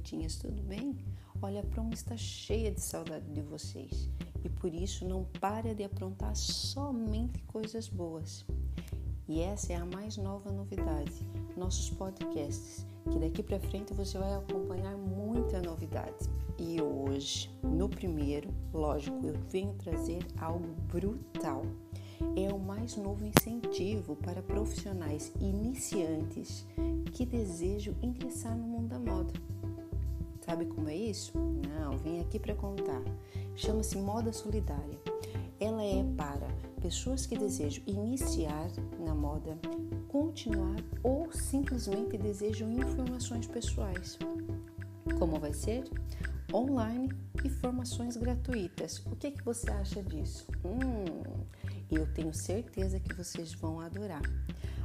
bonitinhas, tudo bem? Olha, a promo está cheia de saudade de vocês e por isso não para de aprontar somente coisas boas. E essa é a mais nova novidade, nossos podcasts, que daqui para frente você vai acompanhar muita novidade. E hoje, no primeiro, lógico, eu venho trazer algo brutal é o mais novo incentivo para profissionais iniciantes que desejam ingressar no mundo da moda. Sabe como é isso? Não, vim aqui para contar. Chama-se Moda Solidária. Ela é para pessoas que desejam iniciar na moda, continuar ou simplesmente desejam informações pessoais. Como vai ser? Online e formações gratuitas. O que, que você acha disso? Hum, eu tenho certeza que vocês vão adorar.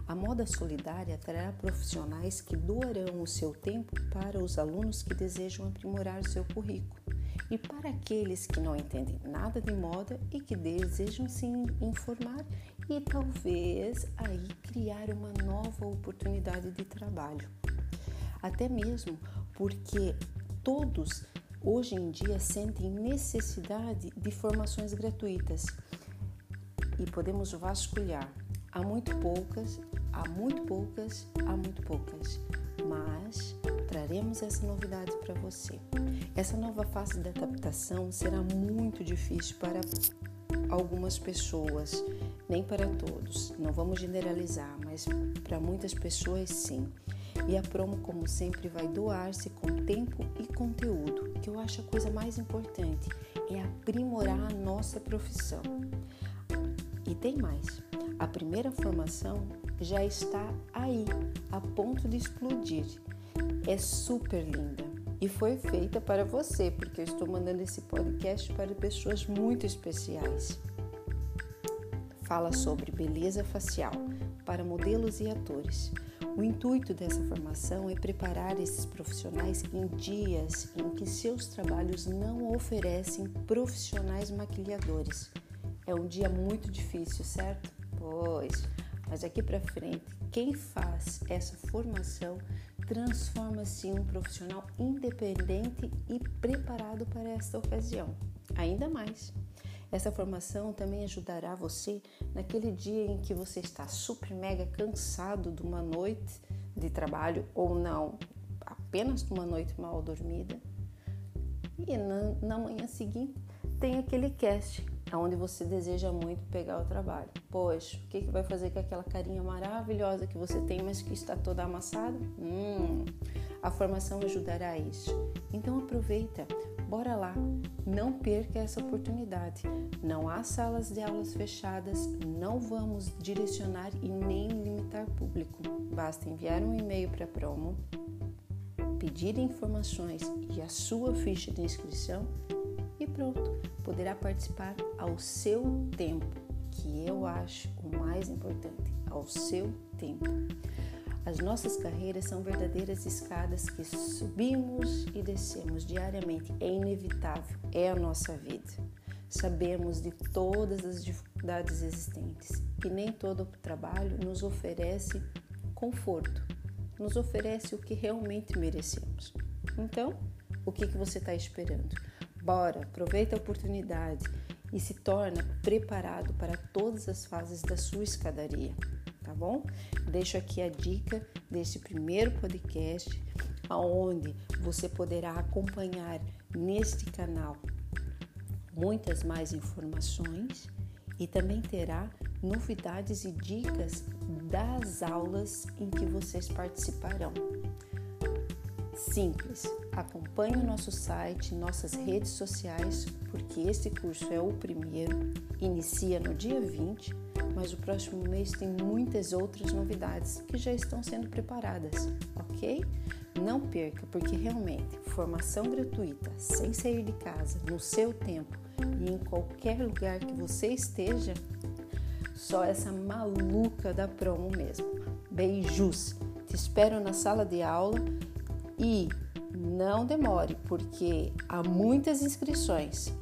A moda solidária trará profissionais que doarão o seu tempo para os alunos que desejam aprimorar seu currículo e para aqueles que não entendem nada de moda e que desejam se informar e talvez aí criar uma nova oportunidade de trabalho. Até mesmo porque todos hoje em dia sentem necessidade de formações gratuitas e podemos vasculhar. Há muito poucas, há muito poucas, há muito poucas, mas traremos essa novidade para você. Essa nova fase da adaptação será muito difícil para algumas pessoas, nem para todos. Não vamos generalizar, mas para muitas pessoas sim. E a promo, como sempre, vai doar-se com tempo e conteúdo, que eu acho a coisa mais importante é aprimorar a nossa profissão. E tem mais: a primeira formação já está aí, a ponto de explodir. É super linda e foi feita para você, porque eu estou mandando esse podcast para pessoas muito especiais. Fala sobre beleza facial para modelos e atores. O intuito dessa formação é preparar esses profissionais em dias em que seus trabalhos não oferecem profissionais maquilhadores é um dia muito difícil, certo? Pois, mas aqui para frente, quem faz essa formação transforma-se em um profissional independente e preparado para esta ocasião. Ainda mais, essa formação também ajudará você naquele dia em que você está super mega cansado de uma noite de trabalho ou não, apenas de uma noite mal dormida. E na, na manhã seguinte tem aquele cast onde você deseja muito pegar o trabalho. Poxa, o que, que vai fazer com aquela carinha maravilhosa que você tem, mas que está toda amassada? Hum, a formação ajudará a isso. Então aproveita, bora lá, não perca essa oportunidade. Não há salas de aulas fechadas, não vamos direcionar e nem limitar público. Basta enviar um e-mail para promo, pedir informações e a sua ficha de inscrição e pronto, poderá participar ao seu tempo, que eu acho o mais importante, ao seu tempo. As nossas carreiras são verdadeiras escadas que subimos e descemos diariamente, é inevitável, é a nossa vida. Sabemos de todas as dificuldades existentes, que nem todo trabalho nos oferece conforto, nos oferece o que realmente merecemos. Então, o que, que você está esperando? Bora, aproveita a oportunidade e se torna preparado para todas as fases da sua escadaria, tá bom? Deixo aqui a dica desse primeiro podcast, aonde você poderá acompanhar neste canal muitas mais informações e também terá novidades e dicas das aulas em que vocês participarão. Simples. Acompanhe o nosso site, nossas redes sociais, porque esse curso é o primeiro, inicia no dia 20, mas o próximo mês tem muitas outras novidades que já estão sendo preparadas, ok? Não perca, porque realmente formação gratuita, sem sair de casa, no seu tempo e em qualquer lugar que você esteja, só essa maluca da promo mesmo. Beijos! Te espero na sala de aula e não demore, porque há muitas inscrições.